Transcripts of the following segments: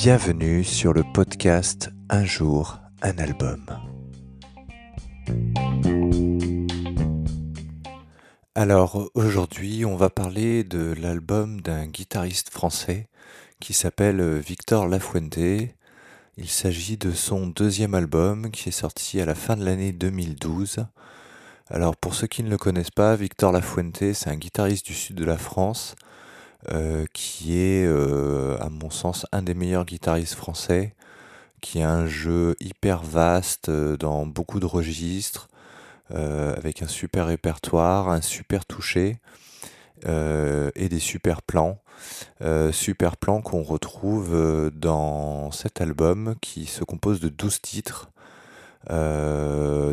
Bienvenue sur le podcast Un jour, un album. Alors aujourd'hui on va parler de l'album d'un guitariste français qui s'appelle Victor Lafuente. Il s'agit de son deuxième album qui est sorti à la fin de l'année 2012. Alors pour ceux qui ne le connaissent pas, Victor Lafuente c'est un guitariste du sud de la France euh, qui est, euh, à mon sens, un des meilleurs guitaristes français, qui a un jeu hyper vaste euh, dans beaucoup de registres, avec un super répertoire, un super toucher et des super plans. super plans qu'on retrouve dans cet album qui se compose de 12 titres.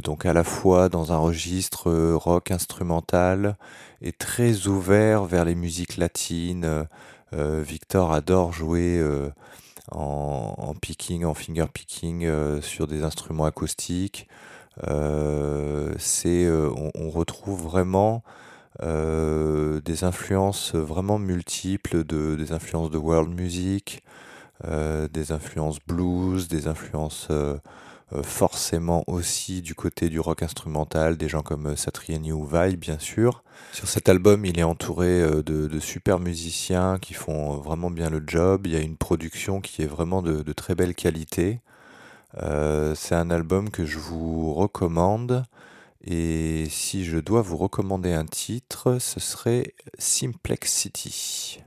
Euh, donc à la fois dans un registre euh, rock instrumental et très ouvert vers les musiques latines. Euh, Victor adore jouer en, picking, en finger picking sur des instruments acoustiques. on, retrouve vraiment des influences vraiment multiples, de, des influences de world music, des influences blues, des influences euh, forcément aussi du côté du rock instrumental, des gens comme euh, Satriani ou Vai, bien sûr. Sur cet album, il est entouré euh, de, super musiciens qui font vraiment bien le job. Il y a une production qui est vraiment de, très belle qualité. c'est un album que je vous recommande. Et si je dois vous recommander un titre, ce serait Simplex City.